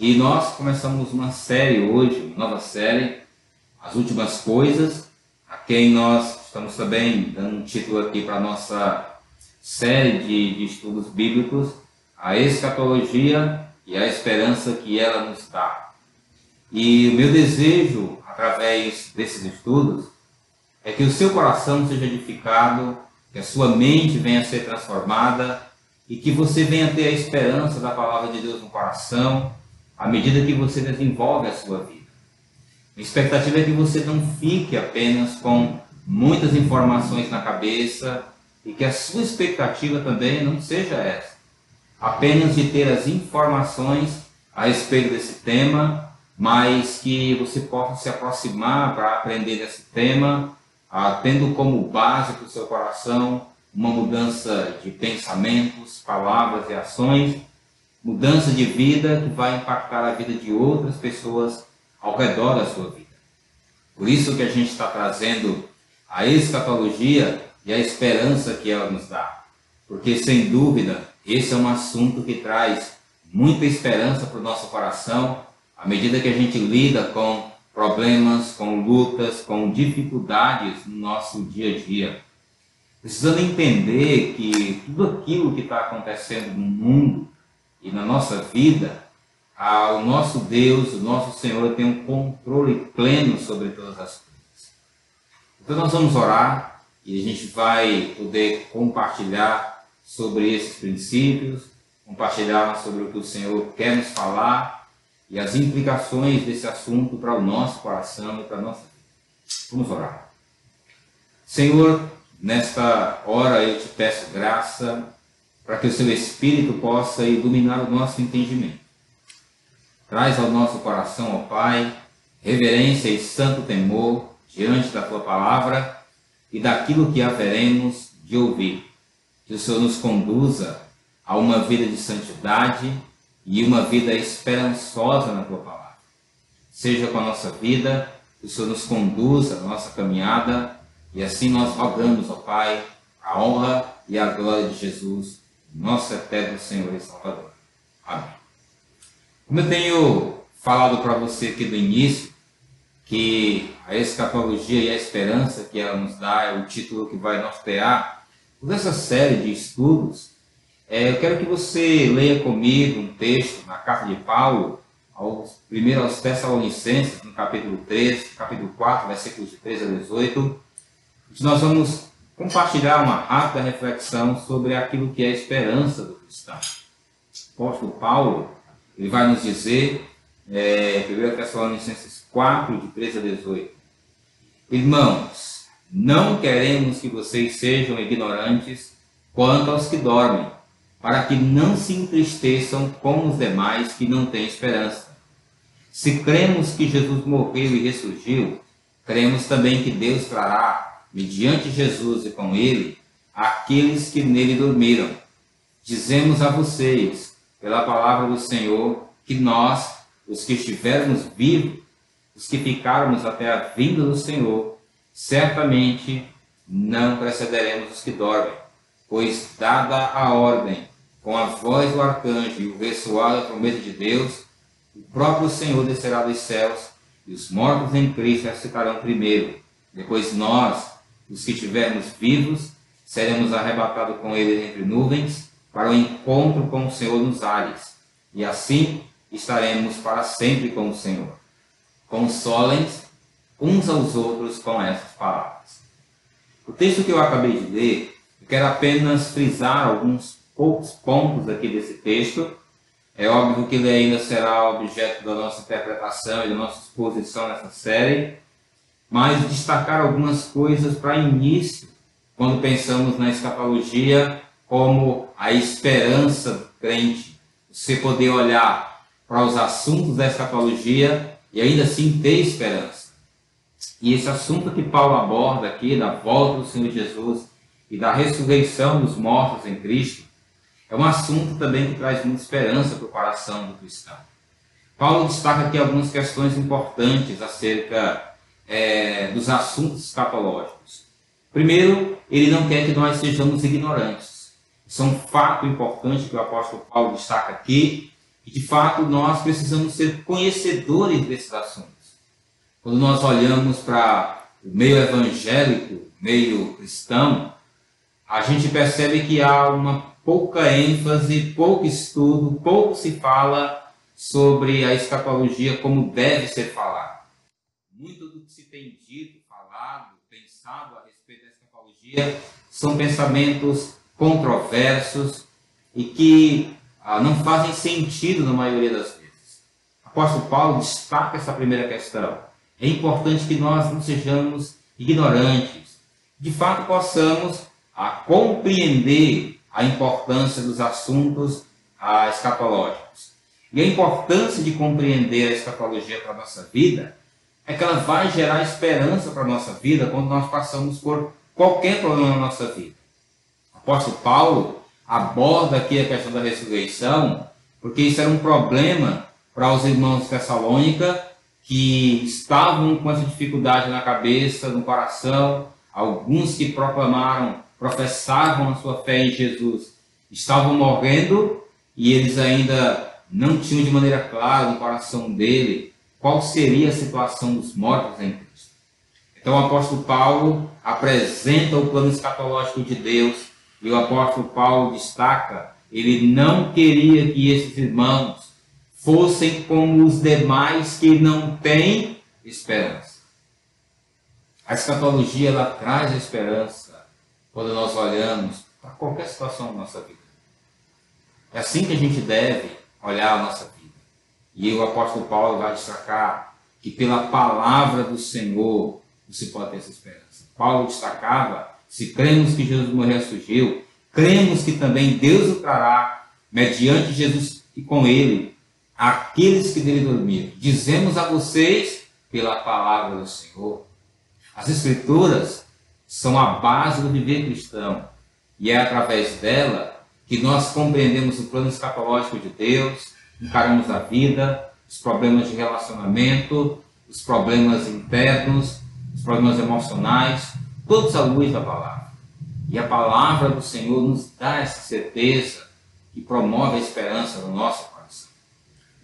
E nós começamos uma série hoje, uma nova série, As Últimas Coisas, a quem nós estamos também dando um título aqui para a nossa série de, de estudos bíblicos, a escatologia e a esperança que ela nos dá. E o meu desejo, através desses estudos, é que o seu coração seja edificado, que a sua mente venha a ser transformada e que você venha ter a esperança da palavra de Deus no coração à medida que você desenvolve a sua vida. A expectativa é que você não fique apenas com muitas informações na cabeça e que a sua expectativa também não seja essa, apenas de ter as informações a respeito desse tema, mas que você possa se aproximar para aprender desse tema, ah, tendo como base para o seu coração uma mudança de pensamentos, palavras e ações, mudança de vida que vai impactar a vida de outras pessoas ao redor da sua vida. Por isso que a gente está trazendo a escatologia e a esperança que ela nos dá. Porque, sem dúvida, esse é um assunto que traz muita esperança para o nosso coração à medida que a gente lida com problemas, com lutas, com dificuldades no nosso dia a dia. Precisando entender que tudo aquilo que está acontecendo no mundo e na nossa vida, o nosso Deus, o nosso Senhor tem um controle pleno sobre todas as coisas. Então nós vamos orar e a gente vai poder compartilhar sobre esses princípios, compartilhar sobre o que o Senhor quer nos falar e as implicações desse assunto para o nosso coração e para a nossa vida. Vamos orar. Senhor, nesta hora eu te peço graça para que o seu Espírito possa iluminar o nosso entendimento. Traz ao nosso coração, ó Pai, reverência e santo temor diante da tua palavra e daquilo que haveremos de ouvir. Que o Senhor nos conduza a uma vida de santidade e uma vida esperançosa na tua palavra. Seja com a nossa vida, que o Senhor nos conduza na nossa caminhada e assim nós rogamos, ó Pai, a honra e a glória de Jesus, nosso eterno Senhor e Salvador. Amém. Como eu tenho falado para você aqui do início, que a escatologia e a esperança que ela nos dá é o título que vai nortear toda essa série de estudos é, eu quero que você leia comigo um texto na carta de Paulo, aos, primeiro aos Tessalonicenses, no capítulo 3, capítulo 4, versículos de 3 a 18. Nós vamos compartilhar uma rápida reflexão sobre aquilo que é a esperança do cristão. O apóstolo Paulo ele vai nos dizer, é, 1 Tessalonicenses 4, de 13 a 18. Irmãos, não queremos que vocês sejam ignorantes quanto aos que dormem para que não se entristeçam como os demais que não têm esperança. Se cremos que Jesus morreu e ressurgiu, cremos também que Deus trará, mediante Jesus e com ele, aqueles que nele dormiram. Dizemos a vocês, pela palavra do Senhor, que nós, os que estivermos vivos, os que ficarmos até a vinda do Senhor, certamente não precederemos os que dormem, pois dada a ordem com a voz do arcanjo e o ressoar da trombeta de Deus, o próprio Senhor descerá dos céus e os mortos em Cristo ressuscitarão primeiro. Depois nós, os que estivermos vivos, seremos arrebatados com ele entre nuvens para o encontro com o Senhor nos ares. E assim estaremos para sempre com o Senhor. Consolem uns aos outros com essas palavras. O texto que eu acabei de ler, eu quero apenas frisar alguns poucos pontos aqui desse texto. É óbvio que ele ainda será objeto da nossa interpretação e da nossa exposição nessa série, mas destacar algumas coisas para início, quando pensamos na escatologia como a esperança do crente. Você poder olhar para os assuntos da escatologia e ainda assim ter esperança. E esse assunto que Paulo aborda aqui, da volta do Senhor Jesus e da ressurreição dos mortos em Cristo, é um assunto também que traz muita esperança para o coração do cristão. Paulo destaca aqui algumas questões importantes acerca é, dos assuntos escatológicos. Primeiro, ele não quer que nós sejamos ignorantes. Isso é um fato importante que o apóstolo Paulo destaca aqui, E de fato nós precisamos ser conhecedores desses assuntos. Quando nós olhamos para o meio evangélico, meio cristão, a gente percebe que há uma pouca ênfase, pouco estudo, pouco se fala sobre a escatologia como deve ser falado. Muito do que se tem dito, falado, pensado a respeito da escatologia são pensamentos controversos e que ah, não fazem sentido na maioria das vezes. O apóstolo Paulo destaca essa primeira questão. É importante que nós não sejamos ignorantes, de fato possamos ah, compreender a importância dos assuntos ah, escatológicos. E a importância de compreender a escatologia para a nossa vida é que ela vai gerar esperança para a nossa vida quando nós passamos por qualquer problema na nossa vida. O apóstolo Paulo aborda aqui a questão da ressurreição, porque isso era um problema para os irmãos de Tessalônica que estavam com essa dificuldade na cabeça, no coração, alguns que proclamaram professavam a sua fé em Jesus estavam morrendo e eles ainda não tinham de maneira clara no coração dele qual seria a situação dos mortos em Cristo. Então o apóstolo Paulo apresenta o plano escatológico de Deus e o apóstolo Paulo destaca, ele não queria que esses irmãos fossem como os demais que não têm esperança. A escatologia ela traz esperança quando nós olhamos para qualquer situação da nossa vida. É assim que a gente deve olhar a nossa vida. E o apóstolo Paulo vai destacar que pela palavra do Senhor você pode ter essa esperança. Paulo destacava: se cremos que Jesus morreu e surgiu, cremos que também Deus o trará mediante Jesus e com ele aqueles que dele dormiram. Dizemos a vocês pela palavra do Senhor. As Escrituras são a base do viver cristão. E é através dela que nós compreendemos o plano escatológico de Deus, encaramos a vida, os problemas de relacionamento, os problemas internos, os problemas emocionais, todos à luz da palavra. E a palavra do Senhor nos dá essa certeza que promove a esperança no nosso coração.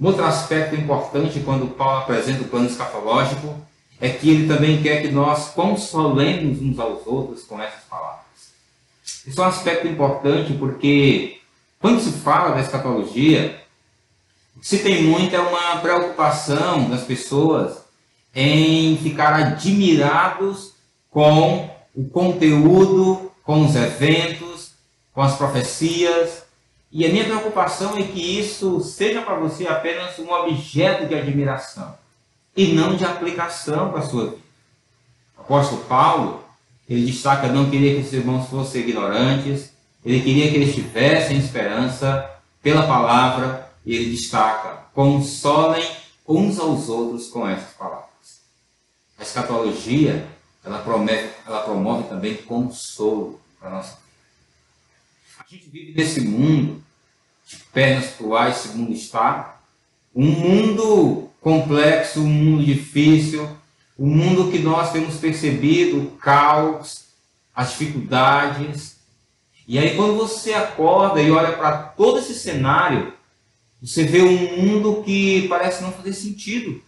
Um outro aspecto importante quando Paulo apresenta o plano escatológico é que ele também quer que nós consolemos uns aos outros com essas palavras. Isso é um aspecto importante porque quando se fala da escatologia, se tem muito é uma preocupação das pessoas em ficar admirados com o conteúdo, com os eventos, com as profecias. E a minha preocupação é que isso seja para você apenas um objeto de admiração e não de aplicação para a sua vida. O apóstolo Paulo, ele destaca, não queria que os irmãos fossem ignorantes, ele queria que eles tivessem esperança pela palavra, e ele destaca, consolem uns aos outros com essas palavras. A escatologia, ela promove, ela promove também consolo para nossa vida. A gente vive nesse mundo de pernas cruais, esse mundo está, um mundo complexo, um mundo difícil, um mundo que nós temos percebido, o caos, as dificuldades. E aí, quando você acorda e olha para todo esse cenário, você vê um mundo que parece não fazer sentido.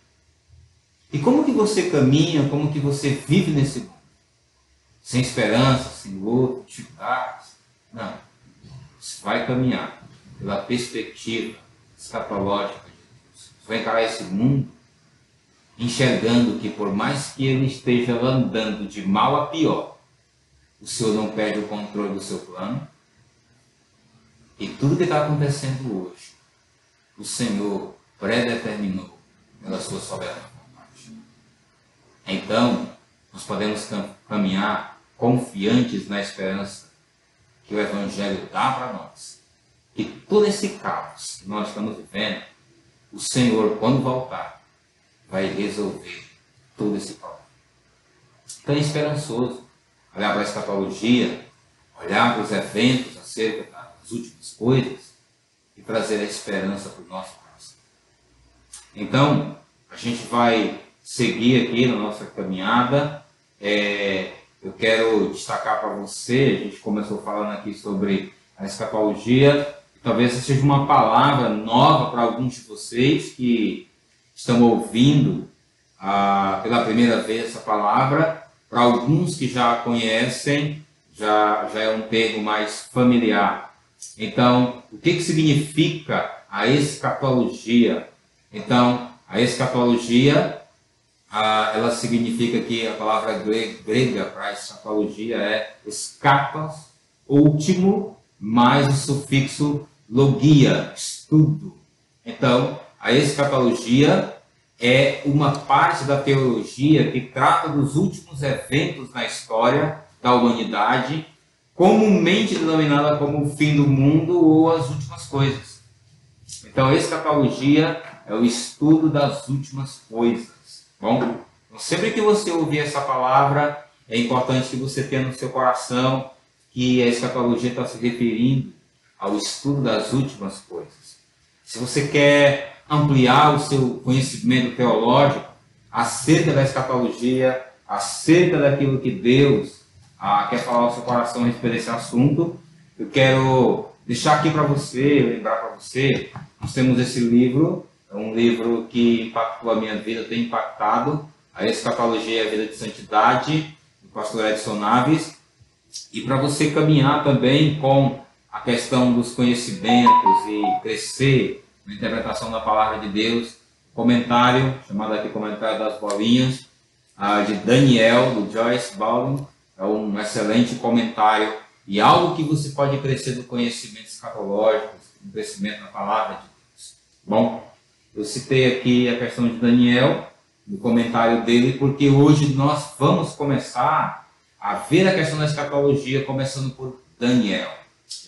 E como que você caminha, como que você vive nesse mundo? Sem esperança, sem luta, dificuldades? Não. Você vai caminhar pela perspectiva escatológica vai encarar esse mundo enxergando que por mais que ele esteja andando de mal a pior, o Senhor não perde o controle do seu plano. E tudo que está acontecendo hoje, o Senhor predeterminou pela sua soberana vontade. Então, nós podemos caminhar confiantes na esperança que o Evangelho dá para nós. Que todo esse caos que nós estamos vivendo o Senhor, quando voltar, vai resolver todo esse problema. Então é esperançoso olhar para a escatologia, olhar para os eventos acerca das últimas coisas trazer a esperança para o nosso coração. Então, a gente vai seguir aqui na nossa caminhada. É, eu quero destacar para você, a gente começou falando aqui sobre a escatologia, talvez essa seja uma palavra nova para alguns de vocês que estão ouvindo ah, pela primeira vez essa palavra. Para alguns que já conhecem, já, já é um termo mais familiar. Então, o que, que significa a escatologia? Então, a escatologia, ela significa que a palavra grega para escatologia é escapas, último, mais o sufixo logia, estudo. Então, a escatologia é uma parte da teologia que trata dos últimos eventos na história da humanidade, comumente denominada como o fim do mundo ou as últimas coisas. Então, escatologia é o estudo das últimas coisas. Bom, então, sempre que você ouvir essa palavra, é importante que você tenha no seu coração que a escatologia está se referindo ao estudo das últimas coisas. Se você quer ampliar o seu conhecimento teológico acerca da escatologia, acerca daquilo que Deus ah, quer falar ao seu coração a respeito desse assunto, eu quero deixar aqui para você, lembrar para você, nós temos esse livro, é um livro que impactou a minha vida, tem impactado a escatologia e a vida de santidade, do pastor Edson Naves, e para você caminhar também com a questão dos conhecimentos e crescer na interpretação da palavra de Deus, comentário, chamado aqui Comentário das Bolinhas, de Daniel, do Joyce Baldwin, é um excelente comentário e algo que você pode crescer do conhecimento escatológico, do crescimento na palavra de Deus. Bom, eu citei aqui a questão de Daniel, no comentário dele, porque hoje nós vamos começar a ver a questão da escatologia, começando por Daniel.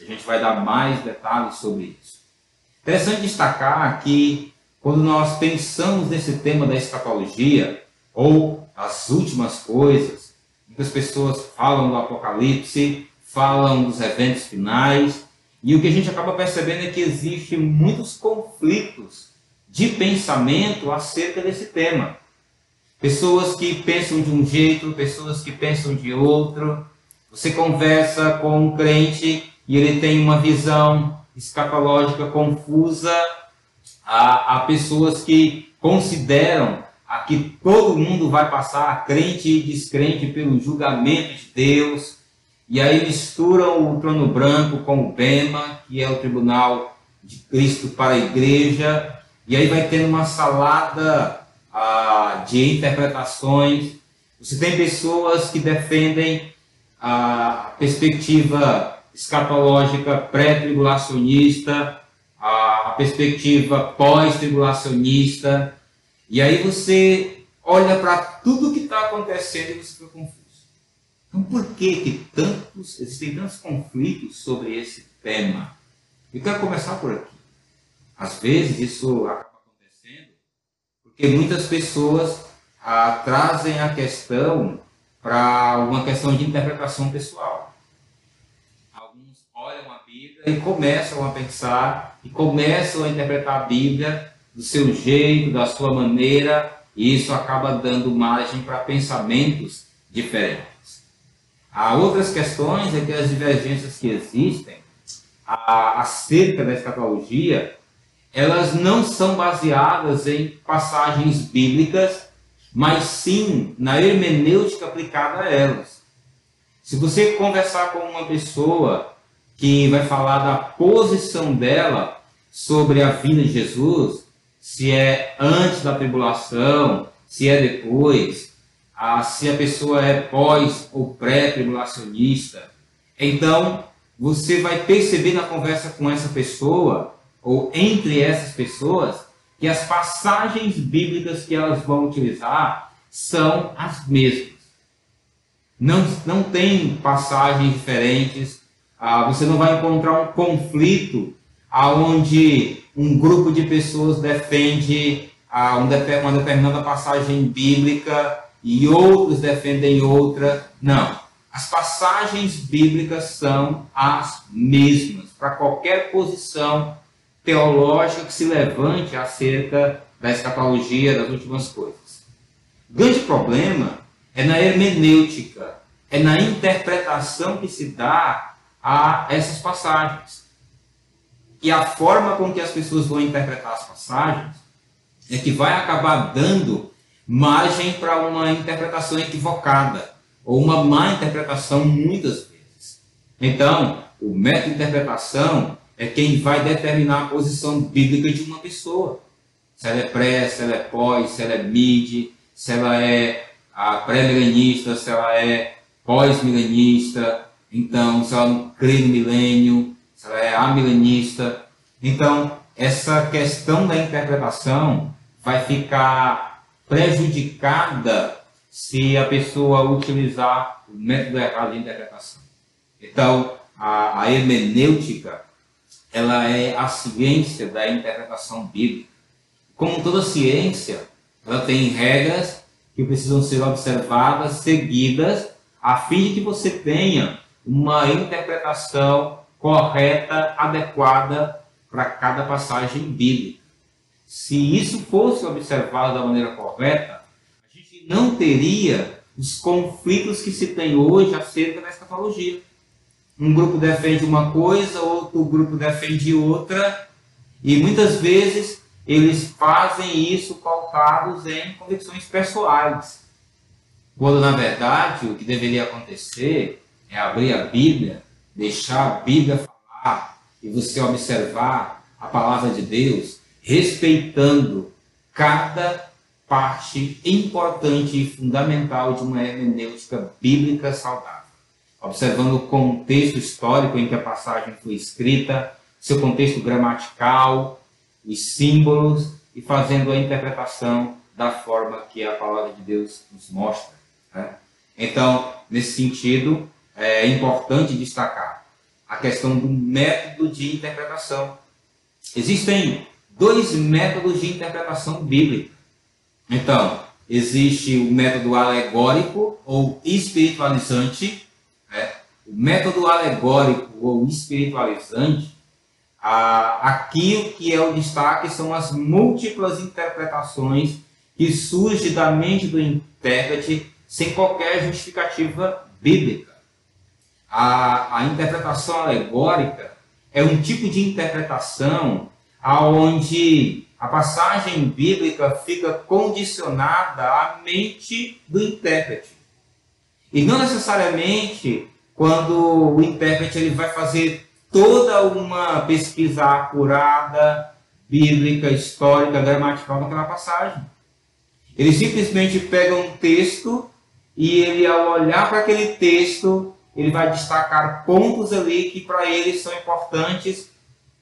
A gente vai dar mais detalhes sobre isso. Interessante destacar que quando nós pensamos nesse tema da escatologia, ou as últimas coisas, muitas pessoas falam do Apocalipse, falam dos eventos finais, e o que a gente acaba percebendo é que existem muitos conflitos de pensamento acerca desse tema. Pessoas que pensam de um jeito, pessoas que pensam de outro. Você conversa com um crente e ele tem uma visão escatológica confusa a, a pessoas que consideram a que todo mundo vai passar, crente e descrente, pelo julgamento de Deus, e aí misturam o trono branco com o Bema, que é o tribunal de Cristo para a igreja, e aí vai tendo uma salada ah, de interpretações. Você tem pessoas que defendem a perspectiva escatológica pré-tribulacionista, a perspectiva pós-tribulacionista, e aí você olha para tudo que está acontecendo e você fica confuso. Então, por que, que tantos, existem tantos conflitos sobre esse tema? Eu quero começar por aqui. Às vezes isso acaba acontecendo porque muitas pessoas ah, trazem a questão para uma questão de interpretação pessoal e começam a pensar e começam a interpretar a Bíblia do seu jeito, da sua maneira, e isso acaba dando margem para pensamentos diferentes. Há outras questões é que as divergências que existem acerca da escatologia, elas não são baseadas em passagens bíblicas, mas sim na hermenêutica aplicada a elas. Se você conversar com uma pessoa que vai falar da posição dela sobre a vinda de Jesus, se é antes da tribulação, se é depois, a, se a pessoa é pós ou pré-tribulacionista. Então, você vai perceber na conversa com essa pessoa, ou entre essas pessoas, que as passagens bíblicas que elas vão utilizar são as mesmas. Não, não tem passagens diferentes, ah, você não vai encontrar um conflito aonde um grupo de pessoas defende uma determinada passagem bíblica e outros defendem outra. Não. As passagens bíblicas são as mesmas para qualquer posição teológica que se levante acerca da escatologia das últimas coisas. O grande problema é na hermenêutica, é na interpretação que se dá a essas passagens. E a forma com que as pessoas vão interpretar as passagens é que vai acabar dando margem para uma interpretação equivocada ou uma má interpretação muitas vezes. Então, o método de interpretação é quem vai determinar a posição bíblica de uma pessoa. Se ela é pré, se ela é pós, se ela é mid, se ela é pré-milenista, se ela é pós-milenista, então, se ela não crê no milênio, se ela é amilenista. Então, essa questão da interpretação vai ficar prejudicada se a pessoa utilizar o método errado de interpretação. Então, a, a hermenêutica, ela é a ciência da interpretação bíblica. Como toda ciência, ela tem regras que precisam ser observadas, seguidas, a fim de que você tenha uma interpretação correta, adequada para cada passagem bíblica. Se isso fosse observado da maneira correta, a gente não teria os conflitos que se tem hoje acerca da escatologia. Um grupo defende uma coisa, outro grupo defende outra, e muitas vezes eles fazem isso pautados em convicções pessoais. Quando, na verdade, o que deveria acontecer é abrir a Bíblia, deixar a Bíblia falar e você observar a palavra de Deus, respeitando cada parte importante e fundamental de uma hermenêutica bíblica saudável. Observando o contexto histórico em que a passagem foi escrita, seu contexto gramatical, os símbolos e fazendo a interpretação da forma que a palavra de Deus nos mostra. Né? Então, nesse sentido, é importante destacar a questão do método de interpretação. Existem dois métodos de interpretação bíblica. Então, existe o método alegórico ou espiritualizante. Né? O método alegórico ou espiritualizante, aqui o que é o destaque são as múltiplas interpretações que surgem da mente do intérprete sem qualquer justificativa bíblica a, a interpretação alegórica é um tipo de interpretação aonde a passagem bíblica fica condicionada à mente do intérprete. E não necessariamente quando o intérprete ele vai fazer toda uma pesquisa acurada, bíblica, histórica, gramatical daquela passagem. Ele simplesmente pega um texto e ele, ao olhar para aquele texto, ele vai destacar pontos ali que para ele são importantes,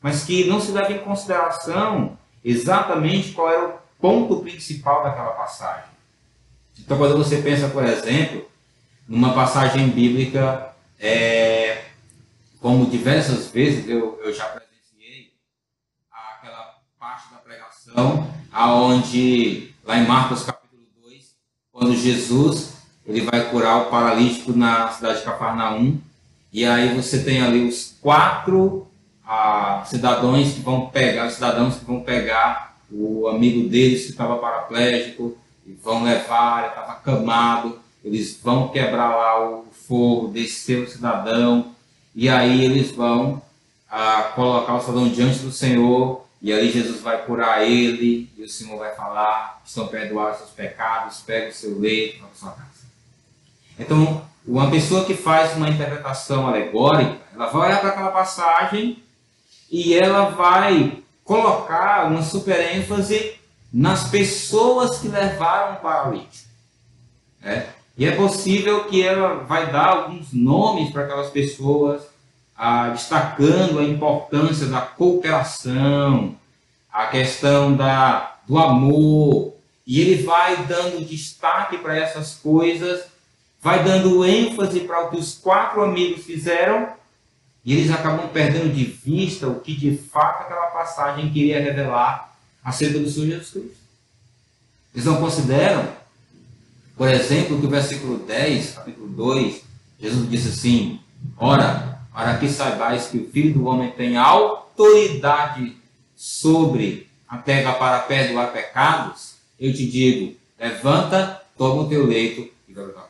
mas que não se leva em consideração exatamente qual era o ponto principal daquela passagem. Então, quando você pensa, por exemplo, numa passagem bíblica, é, como diversas vezes eu, eu já presenciei, aquela parte da pregação, aonde lá em Marcos capítulo 2, quando Jesus ele vai curar o paralítico na cidade de Cafarnaum. E aí você tem ali os quatro ah, cidadãos que vão pegar, cidadãos que vão pegar o amigo deles que estava paraplégico e vão levar, ele estava acamado, eles vão quebrar lá o fogo, descer o cidadão, e aí eles vão ah, colocar o cidadão diante do Senhor, e aí Jesus vai curar ele, e o Senhor vai falar, estão perdoados seus pecados, pega o seu leito, sua casa. Então, uma pessoa que faz uma interpretação alegórica, ela vai olhar para aquela passagem e ela vai colocar uma super ênfase nas pessoas que levaram o paralítico. Né? E é possível que ela vai dar alguns nomes para aquelas pessoas, ah, destacando a importância da cooperação, a questão da, do amor, e ele vai dando destaque para essas coisas vai dando ênfase para o que os quatro amigos fizeram e eles acabam perdendo de vista o que de fato aquela passagem queria revelar acerca do Senhor Jesus Cristo. Eles não consideram, por exemplo, que o versículo 10, capítulo 2, Jesus disse assim: Ora, para que saibais que o Filho do Homem tem autoridade sobre a terra para perdoar pecados, eu te digo: levanta, toma o teu leito e vai para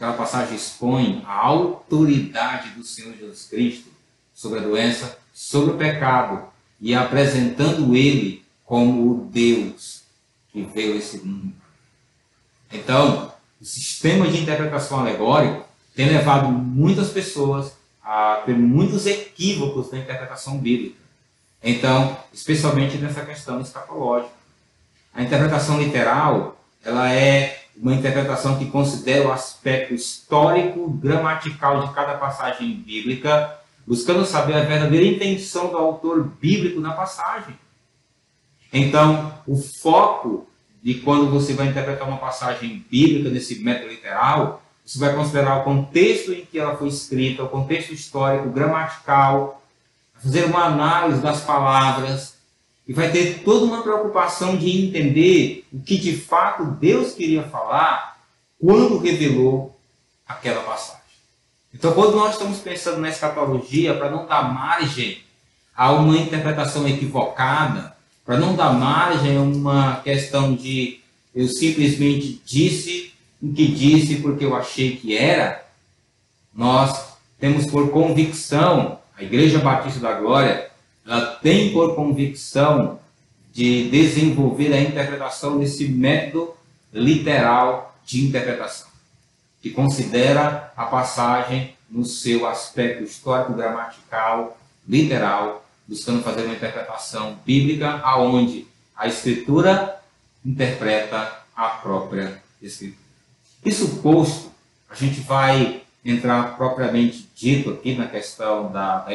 Aquela passagem expõe a autoridade do Senhor Jesus Cristo sobre a doença, sobre o pecado e apresentando ele como o Deus que veio esse mundo. Então, o sistema de interpretação alegórico tem levado muitas pessoas a ter muitos equívocos na interpretação bíblica. Então, especialmente nessa questão escatológica. A interpretação literal, ela é uma interpretação que considera o aspecto histórico, gramatical de cada passagem bíblica, buscando saber a verdadeira intenção do autor bíblico na passagem. Então, o foco de quando você vai interpretar uma passagem bíblica nesse método literal, você vai considerar o contexto em que ela foi escrita, o contexto histórico, gramatical, fazer uma análise das palavras e vai ter toda uma preocupação de entender o que de fato Deus queria falar quando revelou aquela passagem. Então, quando nós estamos pensando na escatologia, para não dar margem a uma interpretação equivocada, para não dar margem a uma questão de eu simplesmente disse o que disse porque eu achei que era, nós temos por convicção, a Igreja Batista da Glória, ela tem por convicção de desenvolver a interpretação desse método literal de interpretação, que considera a passagem no seu aspecto histórico, gramatical, literal, buscando fazer uma interpretação bíblica aonde a escritura interpreta a própria escritura. Isso posto, a gente vai entrar propriamente dito aqui na questão da, da.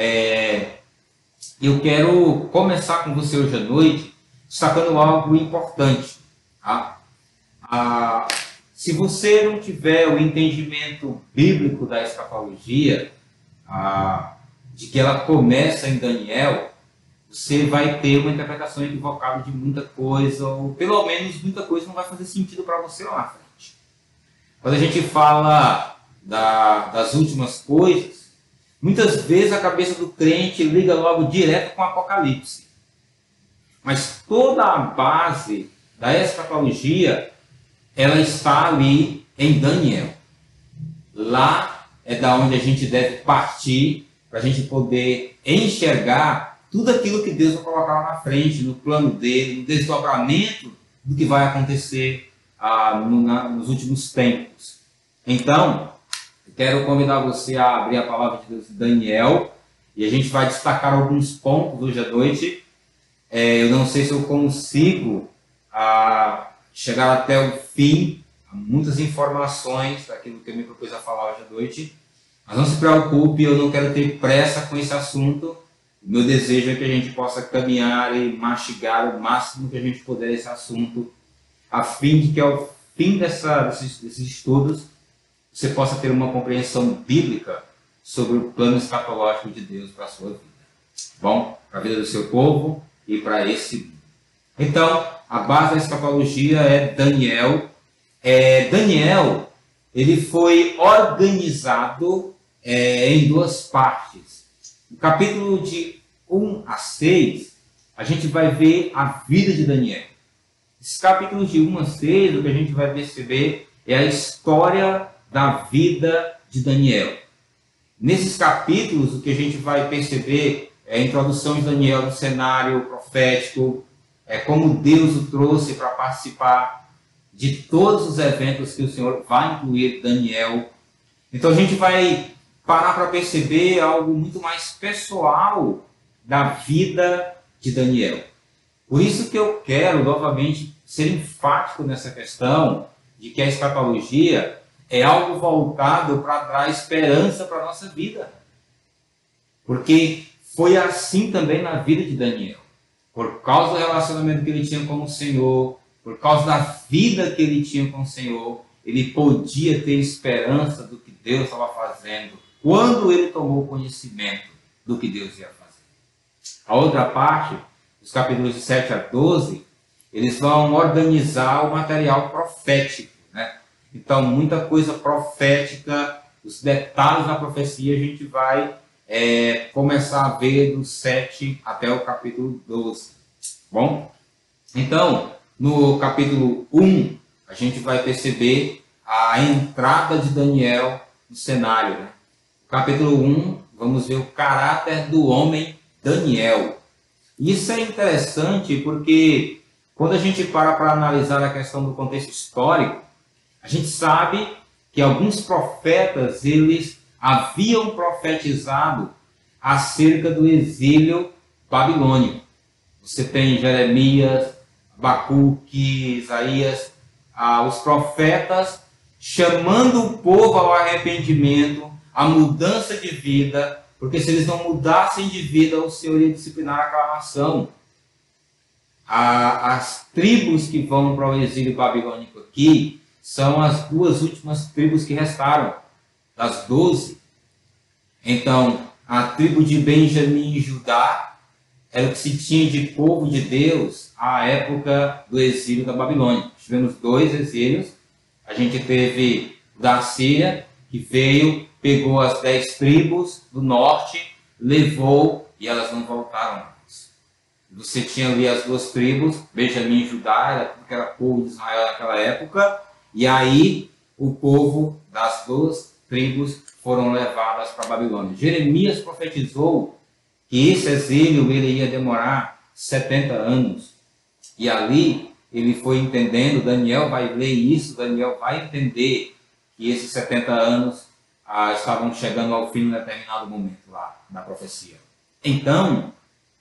É, eu quero começar com você hoje à noite destacando algo importante. Tá? Ah, se você não tiver o entendimento bíblico da escatologia, ah, de que ela começa em Daniel, você vai ter uma interpretação equivocada de muita coisa, ou pelo menos muita coisa não vai fazer sentido para você lá na frente. Quando a gente fala da, das últimas coisas, muitas vezes a cabeça do crente liga logo direto com o Apocalipse. Mas toda a base da escatologia, ela está ali em Daniel. Lá é da onde a gente deve partir para a gente poder enxergar tudo aquilo que Deus vai colocar lá na frente, no plano dele, no desdobramento do que vai acontecer ah, no, na, nos últimos tempos. Então, quero convidar você a abrir a palavra de Deus em Daniel e a gente vai destacar alguns pontos hoje à noite. É, eu não sei se eu consigo ah, chegar até o fim, muitas informações daquilo que eu me propus a falar hoje à noite. Mas não se preocupe, eu não quero ter pressa com esse assunto. O meu desejo é que a gente possa caminhar e mastigar o máximo que a gente puder esse assunto, a fim de que ao fim dessa, desses, desses estudos você possa ter uma compreensão bíblica sobre o plano escatológico de Deus para a sua vida. Bom, para a vida do seu povo e para esse mundo. Então, a base da escatologia é Daniel. É, Daniel, ele foi organizado é, em duas partes. No capítulo de 1 a 6, a gente vai ver a vida de Daniel. Esses capítulos de 1 a 6, o que a gente vai perceber é a história da vida de Daniel. Nesses capítulos, o que a gente vai perceber é a introdução de Daniel no cenário profético, é como Deus o trouxe para participar de todos os eventos que o Senhor vai incluir Daniel. Então a gente vai parar para perceber algo muito mais pessoal da vida de Daniel. Por isso que eu quero novamente ser enfático nessa questão de que a escatologia é algo voltado para dar esperança para a nossa vida. Porque foi assim também na vida de Daniel. Por causa do relacionamento que ele tinha com o Senhor, por causa da vida que ele tinha com o Senhor, ele podia ter esperança do que Deus estava fazendo quando ele tomou conhecimento do que Deus ia fazer. A outra parte, os capítulos de 7 a 12, eles vão organizar o material profético. Então, muita coisa profética, os detalhes da profecia a gente vai é, começar a ver do 7 até o capítulo 12. Bom? Então, no capítulo 1, a gente vai perceber a entrada de Daniel no cenário. Né? capítulo 1 vamos ver o caráter do homem Daniel. Isso é interessante porque quando a gente para para analisar a questão do contexto histórico, a gente sabe que alguns profetas eles haviam profetizado acerca do exílio babilônico. Você tem Jeremias, Abacuque, Isaías, ah, os profetas chamando o povo ao arrependimento, à mudança de vida, porque se eles não mudassem de vida, o Senhor ia disciplinar aquela nação. as tribos que vão para o exílio babilônico aqui são as duas últimas tribos que restaram, das doze. Então, a tribo de Benjamim e Judá era o que se tinha de povo de Deus à época do exílio da Babilônia. Tivemos dois exílios. A gente teve da Síria, que veio, pegou as dez tribos do norte, levou e elas não voltaram mais. Você tinha ali as duas tribos, Benjamim e Judá, era tudo que era povo de Israel naquela época, e aí o povo das duas tribos foram levadas para Babilônia. Jeremias profetizou que esse exílio ele ia demorar 70 anos. E ali ele foi entendendo, Daniel vai ler isso, Daniel vai entender que esses 70 anos ah, estavam chegando ao fim em determinado momento lá na profecia. Então,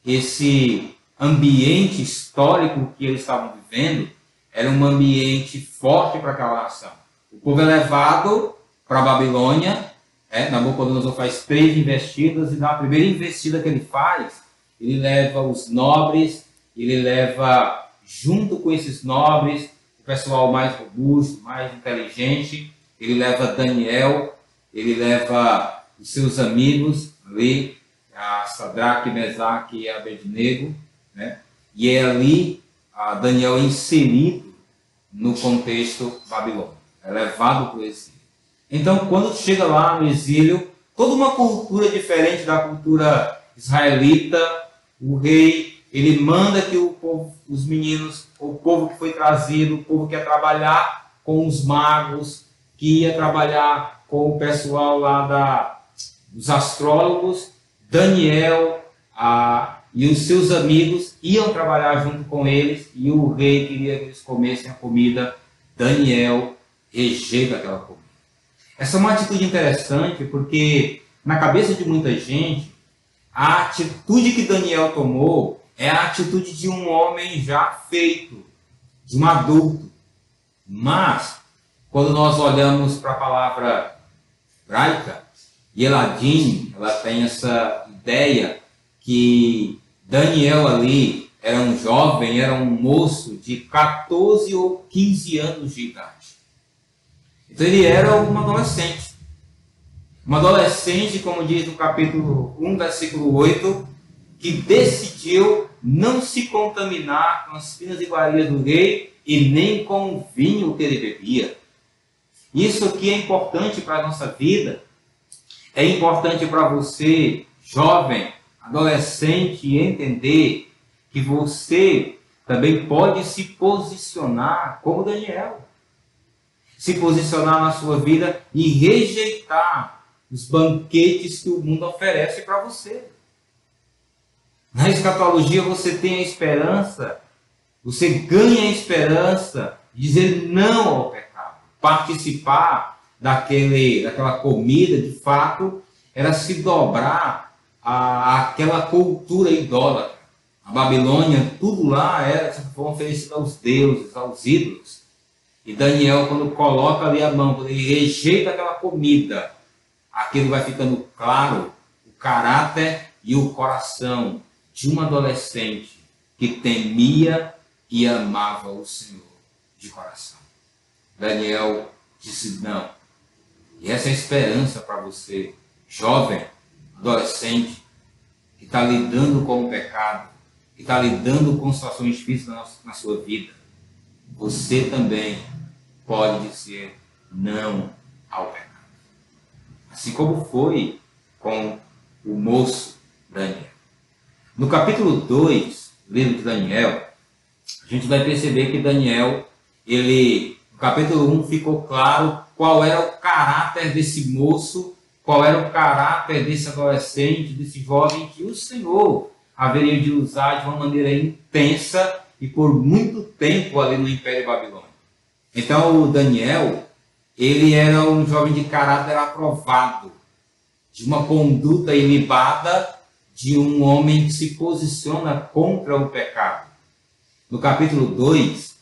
esse ambiente histórico que eles estavam vivendo era um ambiente forte para aquela nação. O povo é levado para a Babilônia, é, Nabucodonosor faz três investidas e na primeira investida que ele faz, ele leva os nobres, ele leva junto com esses nobres o pessoal mais robusto, mais inteligente, ele leva Daniel, ele leva os seus amigos ali, a Sadraque, Mesaque e Abednego, né? e é ali a Daniel inserido no contexto babilônico, é levado para o exílio. Então, quando chega lá no exílio, toda uma cultura diferente da cultura israelita, o rei ele manda que o povo, os meninos, o povo que foi trazido, o povo que ia trabalhar com os magos, que ia trabalhar com o pessoal lá da, dos astrólogos, Daniel a, e os seus amigos iam trabalhar junto com eles e o rei queria que eles comessem a comida. Daniel rejeita aquela comida. Essa é uma atitude interessante porque, na cabeça de muita gente, a atitude que Daniel tomou é a atitude de um homem já feito, de um adulto. Mas, quando nós olhamos para a palavra hebraica, Eladim, ela tem essa ideia que Daniel ali era um jovem, era um moço de 14 ou 15 anos de idade. Então ele era um adolescente. Um adolescente, como diz no capítulo 1, versículo 8, que decidiu não se contaminar com as finas iguarias do rei e nem com o vinho que ele bebia. Isso aqui é importante para a nossa vida. É importante para você, jovem, adolescente, entender que você também pode se posicionar como Daniel se posicionar na sua vida e rejeitar os banquetes que o mundo oferece para você. Na escatologia você tem a esperança, você ganha a esperança de dizer não ao pecado, participar daquele, daquela comida, de fato, era se dobrar a, aquela cultura idólatra. A Babilônia, tudo lá era oferecido aos deuses, aos ídolos. E Daniel, quando coloca ali a mão, quando ele rejeita aquela comida, aquilo vai ficando claro o caráter e o coração de um adolescente que temia e amava o Senhor de coração. Daniel disse não. E essa é a esperança para você, jovem, adolescente, que está lidando com o pecado, que está lidando com situações difíceis na, sua vida. Você também pode dizer não ao pecado. Assim como foi com o moço Daniel. No capítulo 2 do livro de Daniel, a gente vai perceber que Daniel, ele, no capítulo 1 um, ficou claro qual era o caráter desse moço qual era o caráter desse adolescente, desse jovem que o Senhor haveria de usar de uma maneira intensa e por muito tempo ali no Império Babilônico. Então o Daniel, ele era um jovem de caráter aprovado, de uma conduta ilibada de um homem que se posiciona contra o pecado. No capítulo 2,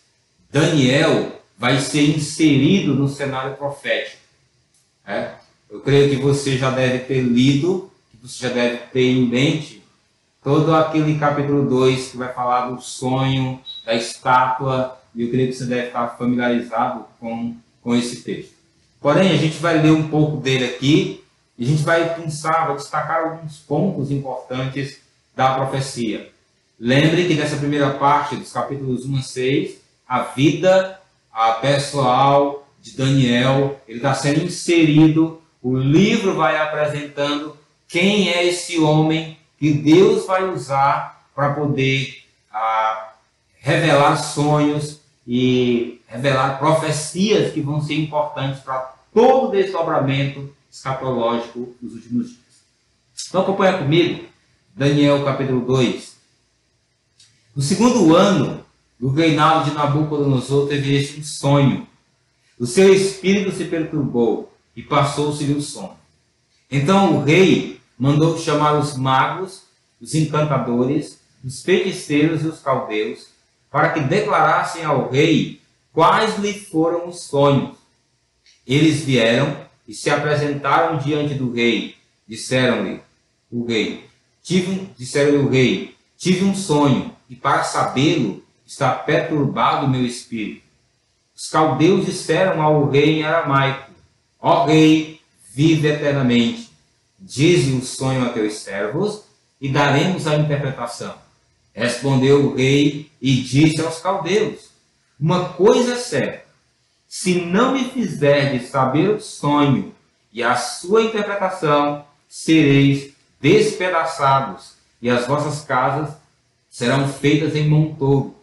Daniel vai ser inserido no cenário profético. É? Eu creio que você já deve ter lido, que você já deve ter em mente todo aquele capítulo 2 que vai falar do sonho, da estátua, e eu creio que você deve estar familiarizado com, com esse texto. Porém, a gente vai ler um pouco dele aqui, e a gente vai pensar, vai destacar alguns pontos importantes da profecia. Lembre que nessa primeira parte, dos capítulos 1 a 6, a vida a pessoal de Daniel, ele está sendo inserido, o livro vai apresentando quem é esse homem que Deus vai usar para poder ah, revelar sonhos e revelar profecias que vão ser importantes para todo o desdobramento escatológico dos últimos dias. Então acompanha comigo, Daniel capítulo 2. No segundo ano do reinado de Nabucodonosor, teve este um sonho. O seu espírito se perturbou e passou-se-lhe o sono. Então o rei mandou chamar os magos, os encantadores, os feiticeiros e os caldeus, para que declarassem ao rei quais lhe foram os sonhos. Eles vieram e se apresentaram diante do rei. Disseram-lhe o rei, tive, disseram-lhe o rei, tive um sonho e para sabê-lo está perturbado o meu espírito. Os caldeus disseram ao rei em aramaico: Ó rei, vive eternamente. Dize o sonho a teus servos e daremos a interpretação. Respondeu o rei e disse aos caldeus: Uma coisa é certa, se não me fizerdes saber o sonho e a sua interpretação, sereis despedaçados, e as vossas casas serão feitas em montoro.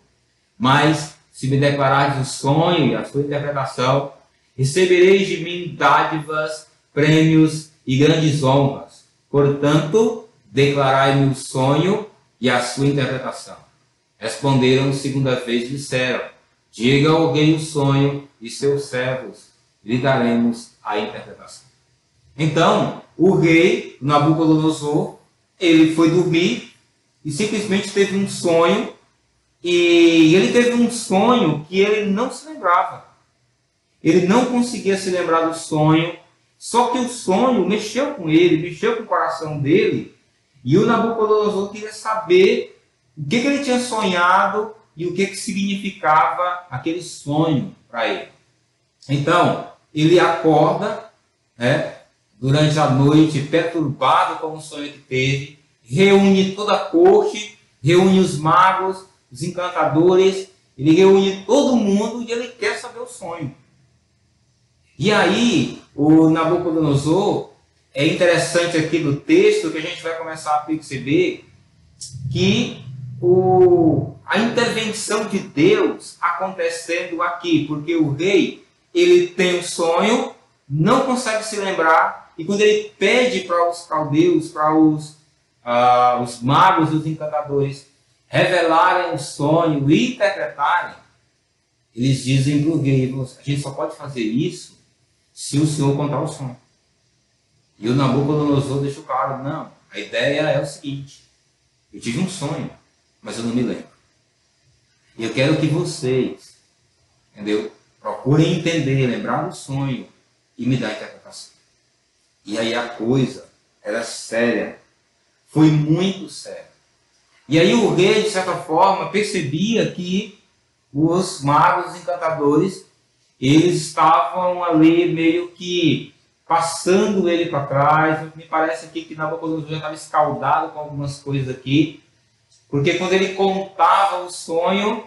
Mas, se me declarares o sonho e a sua interpretação, recebereis de mim dádivas, prêmios e grandes honras. Portanto, declarai-me o sonho e a sua interpretação. Responderam segunda vez e disseram: Diga rei o sonho e seus servos lhe daremos a interpretação. Então, o rei Nabucodonosor, ele foi dormir e simplesmente teve um sonho e ele teve um sonho que ele não se lembrava. Ele não conseguia se lembrar do sonho, só que o sonho mexeu com ele, mexeu com o coração dele, e o Nabucodonosor queria saber o que, que ele tinha sonhado e o que, que significava aquele sonho para ele. Então, ele acorda né, durante a noite, perturbado com o sonho que teve, reúne toda a corte, reúne os magos, os encantadores, ele reúne todo mundo e ele quer saber o sonho. E aí, o Nabucodonosor, é interessante aqui no texto que a gente vai começar a perceber que o, a intervenção de Deus acontecendo aqui, porque o rei ele tem um sonho, não consegue se lembrar, e quando ele pede para os caldeus, para os, uh, os magos e os encantadores revelarem o sonho e interpretarem, eles dizem para o rei, a gente só pode fazer isso se o senhor contar o sonho. E o Nabucodonosor deixou claro, não, a ideia é o seguinte, eu tive um sonho, mas eu não me lembro. E eu quero que vocês, entendeu? Procurem entender, lembrar do sonho e me dar a interpretação. E aí a coisa era séria, foi muito séria. E aí o rei, de certa forma, percebia que os magos, os encantadores, eles estavam ali meio que passando ele para trás. Me parece aqui que Nabucodonosor já estava escaldado com algumas coisas aqui, porque quando ele contava o sonho,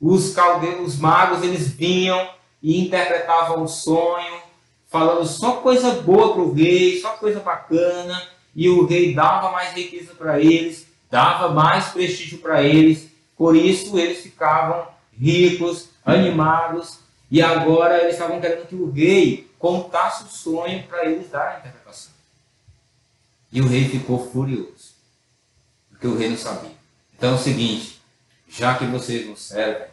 os caldeus, os magos, eles vinham e interpretavam o sonho, falando só coisa boa para o rei, só coisa bacana, e o rei dava mais riqueza para eles, dava mais prestígio para eles, por isso eles ficavam ricos, animados, e agora eles estavam querendo que o rei contasse o sonho para eles darem a interpretação. E o rei ficou furioso, porque o rei não sabia. Então é o seguinte, já que vocês não servem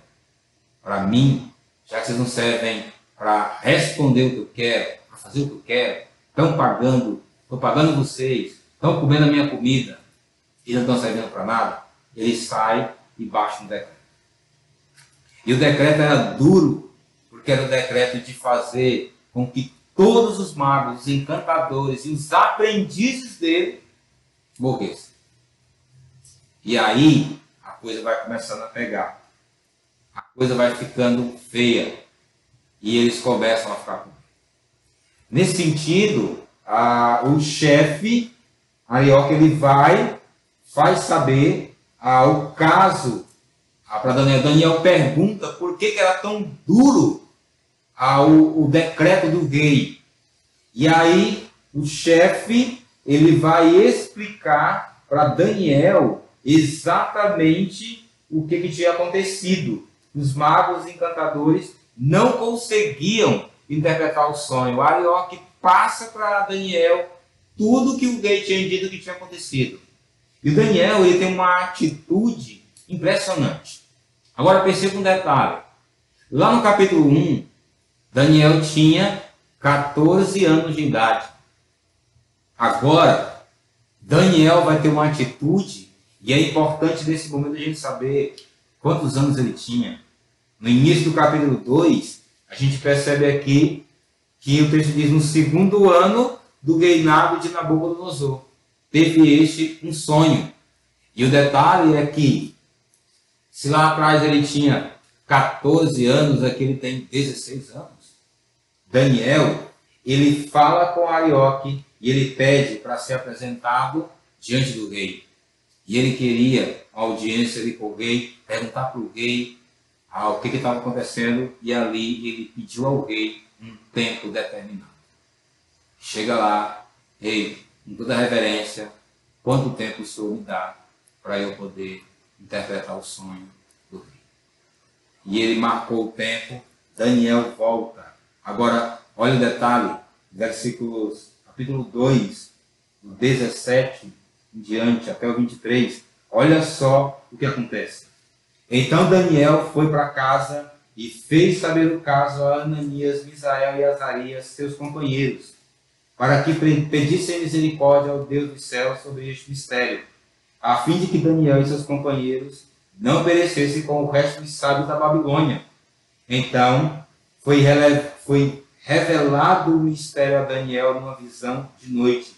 para mim, já que vocês não servem para responder o que eu quero, para fazer o que eu quero, estão pagando, estou pagando vocês, estão comendo a minha comida e não estão servindo para nada, ele sai e baixa um decreto. E o decreto era duro, porque era o decreto de fazer com que todos os magos, os encantadores e os aprendizes dele morressem. E aí a coisa vai começando a pegar. A coisa vai ficando feia. E eles começam a ficar com Nesse sentido, a, o chefe, Arioca, ele vai, faz saber a, o caso para Daniel. Daniel pergunta por que, que era tão duro ao, o decreto do rei. E aí o chefe ele vai explicar para Daniel exatamente o que, que tinha acontecido. Os magos encantadores não conseguiam interpretar o sonho. O Arioque passa para Daniel tudo que o rei tinha dito que tinha acontecido. E o Daniel ele tem uma atitude impressionante. Agora perceba um detalhe. Lá no capítulo 1, Daniel tinha 14 anos de idade. Agora, Daniel vai ter uma atitude, e é importante nesse momento a gente saber quantos anos ele tinha. No início do capítulo 2, a gente percebe aqui que o texto diz: no segundo ano do reinado de Nabucodonosor, teve este um sonho. E o detalhe é que, se lá atrás ele tinha 14 anos, aqui ele tem 16 anos. Daniel, ele fala com Arioque e ele pede para ser apresentado diante do rei. E ele queria audiência ali com o rei, perguntar para o rei ah, o que estava acontecendo, e ali ele pediu ao rei um tempo determinado. Chega lá, rei, com toda reverência, quanto tempo o senhor me dá para eu poder interpretar o sonho do rei? E ele marcou o tempo, Daniel volta Agora, olha o detalhe, versículos, capítulo 2, do 17 em diante, até o 23. Olha só o que acontece. Então Daniel foi para casa e fez saber o caso a Ananias, Misael e Azarias, seus companheiros, para que pedissem misericórdia ao Deus do céu sobre este mistério, a fim de que Daniel e seus companheiros não perecessem com o resto dos sábios da Babilônia. Então foi, foi revelado o mistério a Daniel numa visão de noite.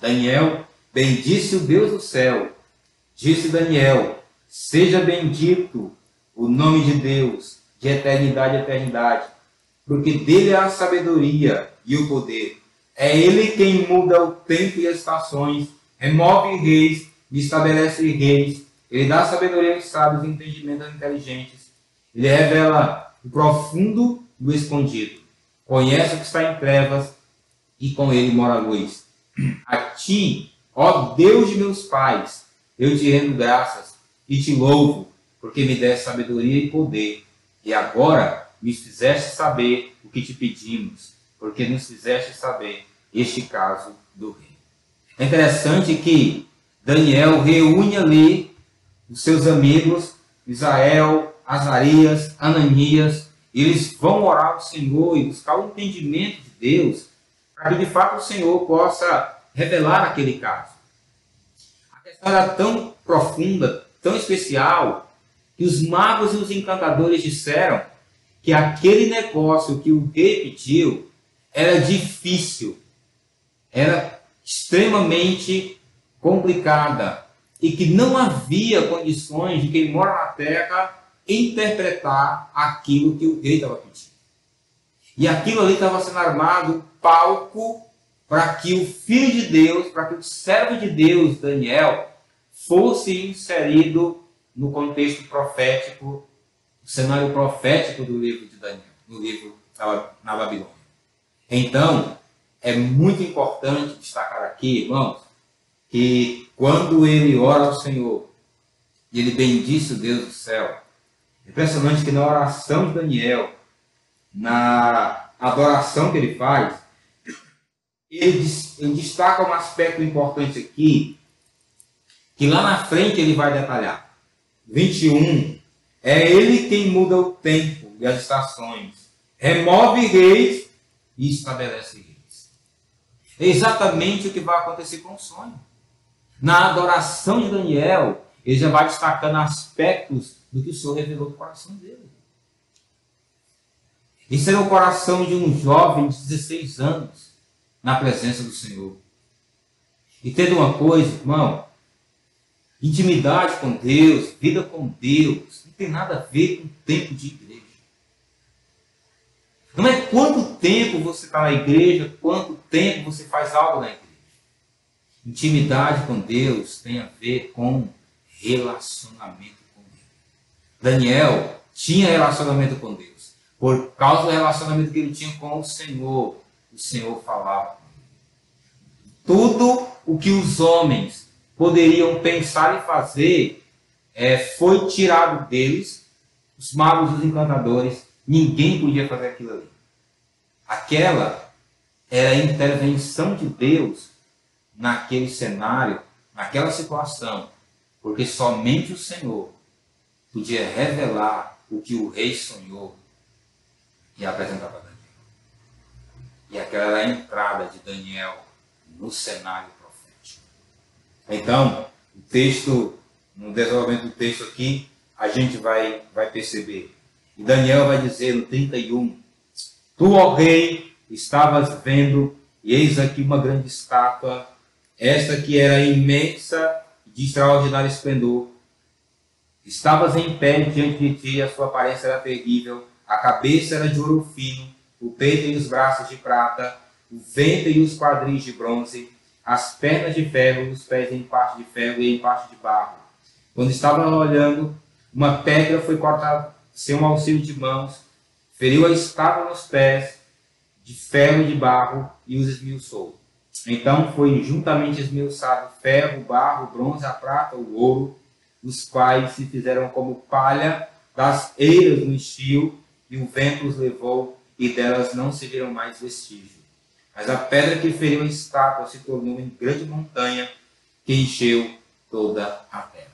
Daniel bendisse o Deus do céu. Disse Daniel: Seja bendito o nome de Deus, de eternidade a eternidade, porque dele é a sabedoria e o poder. É ele quem muda o tempo e as estações, remove reis e estabelece reis. Ele dá sabedoria aos sábios e entendimento aos inteligentes. Ele revela o profundo do escondido. Conhece o que está em trevas e com ele mora a luz. A ti, ó Deus de meus pais, eu te rendo graças e te louvo, porque me deste sabedoria e poder. E agora me fizeste saber o que te pedimos, porque nos fizeste saber este caso do rei. É interessante que Daniel reúne ali os seus amigos, Israel, Azarias, Ananias, eles vão orar ao Senhor e buscar o entendimento de Deus, para que de fato o Senhor possa revelar aquele caso. A questão era tão profunda, tão especial, que os magos e os encantadores disseram que aquele negócio que o rei pediu era difícil, era extremamente complicada e que não havia condições de quem mora na terra interpretar aquilo que o rei estava pedindo. E aquilo ali estava sendo armado palco para que o filho de Deus, para que o servo de Deus, Daniel, fosse inserido no contexto profético, o cenário profético do livro de Daniel, no livro na Babilônia. Então, é muito importante destacar aqui, irmãos, que quando ele ora ao Senhor, e ele bendice o Deus do céu, Impressionante que na oração de Daniel, na adoração que ele faz, ele, ele destaca um aspecto importante aqui, que lá na frente ele vai detalhar. 21. É ele quem muda o tempo e as estações, remove reis e estabelece reis. É exatamente o que vai acontecer com o sonho. Na adoração de Daniel, ele já vai destacando aspectos do que o Senhor revelou no coração dele. Esse era o coração de um jovem de 16 anos na presença do Senhor. E tendo uma coisa, irmão, intimidade com Deus, vida com Deus, não tem nada a ver com tempo de igreja. Não é quanto tempo você está na igreja, quanto tempo você faz algo na igreja. Intimidade com Deus tem a ver com relacionamento. Daniel tinha relacionamento com Deus. Por causa do relacionamento que ele tinha com o Senhor, o Senhor falava. Tudo o que os homens poderiam pensar e fazer é, foi tirado deles, os magos os encantadores, ninguém podia fazer aquilo ali. Aquela era a intervenção de Deus naquele cenário, naquela situação, porque somente o Senhor podia revelar o que o rei sonhou e apresentar para Daniel. E aquela era a entrada de Daniel no cenário profético. Então, o texto, no desenvolvimento do texto aqui, a gente vai, vai perceber. E Daniel vai dizer no 31, Tu, ó rei, estavas vendo, e eis aqui uma grande estátua esta que era imensa de extraordinário esplendor. Estavas em pé diante de ti, a sua aparência era terrível, a cabeça era de ouro fino, o peito e os braços de prata, o ventre e os quadris de bronze, as pernas de ferro, os pés em parte de ferro e em parte de barro. Quando estava olhando, uma pedra foi cortada sem um auxílio de mãos, feriu a estátua nos pés, de ferro e de barro, e os esmiuçou. Então foi juntamente esmiuçado ferro, barro, bronze, a prata, o ouro, os quais se fizeram como palha das eiras no estio, e o vento os levou, e delas não se viram mais vestígio. Mas a pedra que feriu a estátua se tornou em grande montanha, que encheu toda a terra.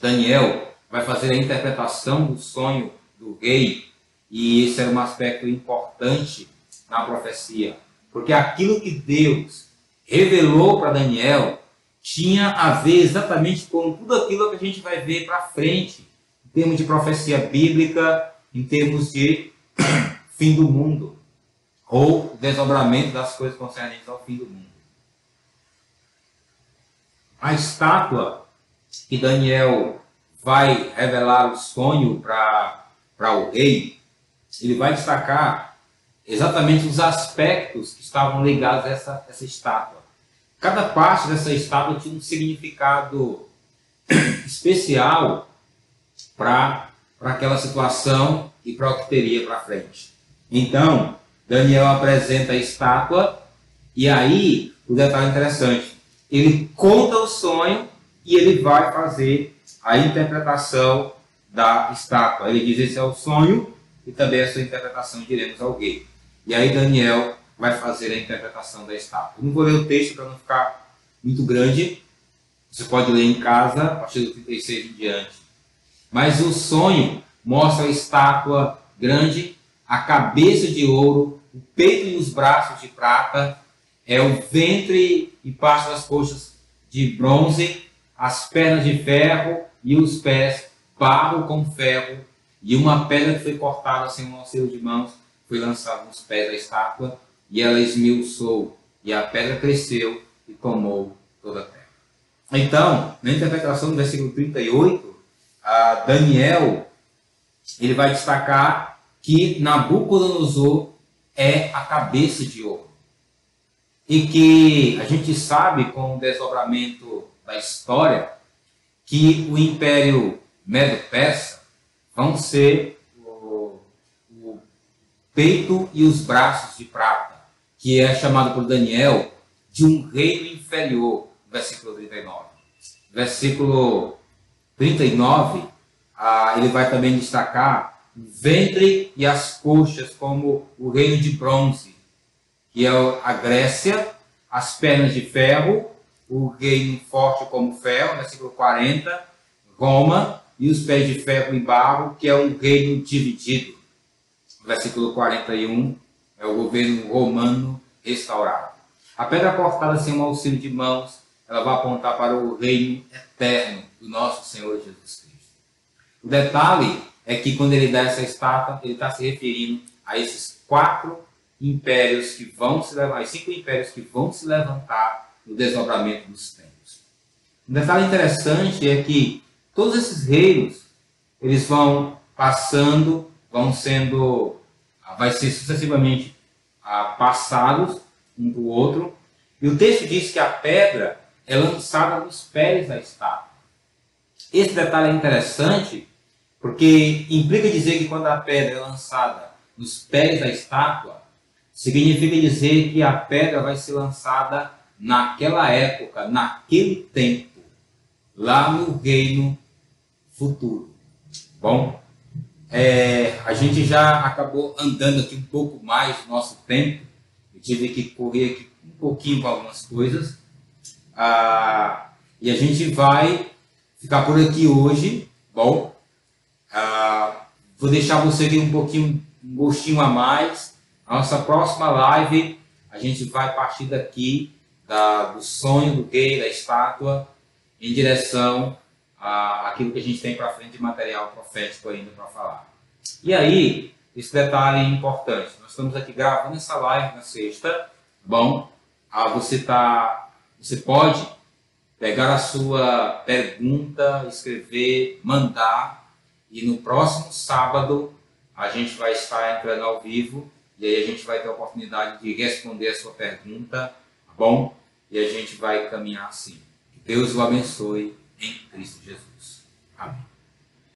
Daniel vai fazer a interpretação do sonho do rei, e esse era um aspecto importante na profecia. Porque aquilo que Deus revelou para Daniel tinha a ver exatamente com tudo aquilo que a gente vai ver para frente, em termos de profecia bíblica, em termos de fim do mundo, ou desdobramento das coisas concernentes ao fim do mundo. A estátua que Daniel vai revelar o sonho para o rei, ele vai destacar exatamente os aspectos que estavam ligados a essa, essa estátua. Cada parte dessa estátua tinha um significado especial para aquela situação e para o que teria para frente. Então, Daniel apresenta a estátua e aí o detalhe interessante, ele conta o sonho e ele vai fazer a interpretação da estátua. Ele diz esse é o sonho e também a sua interpretação diremos ao gay. E aí Daniel vai fazer a interpretação da estátua. Eu não vou ler o texto para não ficar muito grande. Você pode ler em casa, a partir do 36 em diante. Mas o sonho mostra a estátua grande, a cabeça de ouro, o peito e os braços de prata, é o ventre e parte das coxas de bronze, as pernas de ferro e os pés barro com ferro, e uma pedra que foi cortada sem um auxílio de mãos foi lançado nos pés da estátua, e ela esmiuçou, e a pedra cresceu e tomou toda a terra. Então, na interpretação do versículo 38, a Daniel ele vai destacar que Nabucodonosor é a cabeça de ouro. E que a gente sabe com o desdobramento da história que o Império Medo-Persa vão ser peito e os braços de prata, que é chamado por Daniel de um reino inferior, versículo 39. Versículo 39, ah, ele vai também destacar o ventre e as coxas como o reino de bronze, que é a Grécia, as pernas de ferro, o reino forte como ferro, versículo 40, Roma, e os pés de ferro e barro, que é um reino dividido. Versículo 41 é o governo romano restaurado. A pedra cortada sem um auxílio de mãos, ela vai apontar para o reino eterno do nosso Senhor Jesus Cristo. O detalhe é que quando ele dá essa estátua, ele está se referindo a esses quatro impérios que vão se levantar, cinco impérios que vão se levantar no desdobramento dos tempos. Um detalhe interessante é que todos esses reinos, eles vão passando, vão sendo, vai ser sucessivamente passados um para o outro. E o texto diz que a pedra é lançada nos pés da estátua. Esse detalhe é interessante porque implica dizer que quando a pedra é lançada nos pés da estátua, significa dizer que a pedra vai ser lançada naquela época, naquele tempo, lá no reino futuro. Bom, é, a gente já acabou andando aqui um pouco mais do nosso tempo. Eu tive que correr aqui um pouquinho com algumas coisas. Ah, e a gente vai ficar por aqui hoje. Bom, ah, vou deixar você aqui um pouquinho, um gostinho a mais. A nossa próxima live, a gente vai partir daqui, da, do sonho do rei, da estátua, em direção àquilo que a gente tem para frente de material profético ainda para falar. E aí, esse detalhe é importante. Nós estamos aqui gravando essa live na sexta. Bom, ah, você, tá, você pode pegar a sua pergunta, escrever, mandar e no próximo sábado a gente vai estar entrando ao vivo e aí a gente vai ter a oportunidade de responder a sua pergunta, tá bom? E a gente vai caminhar assim. Deus o abençoe em Cristo Jesus. Amém.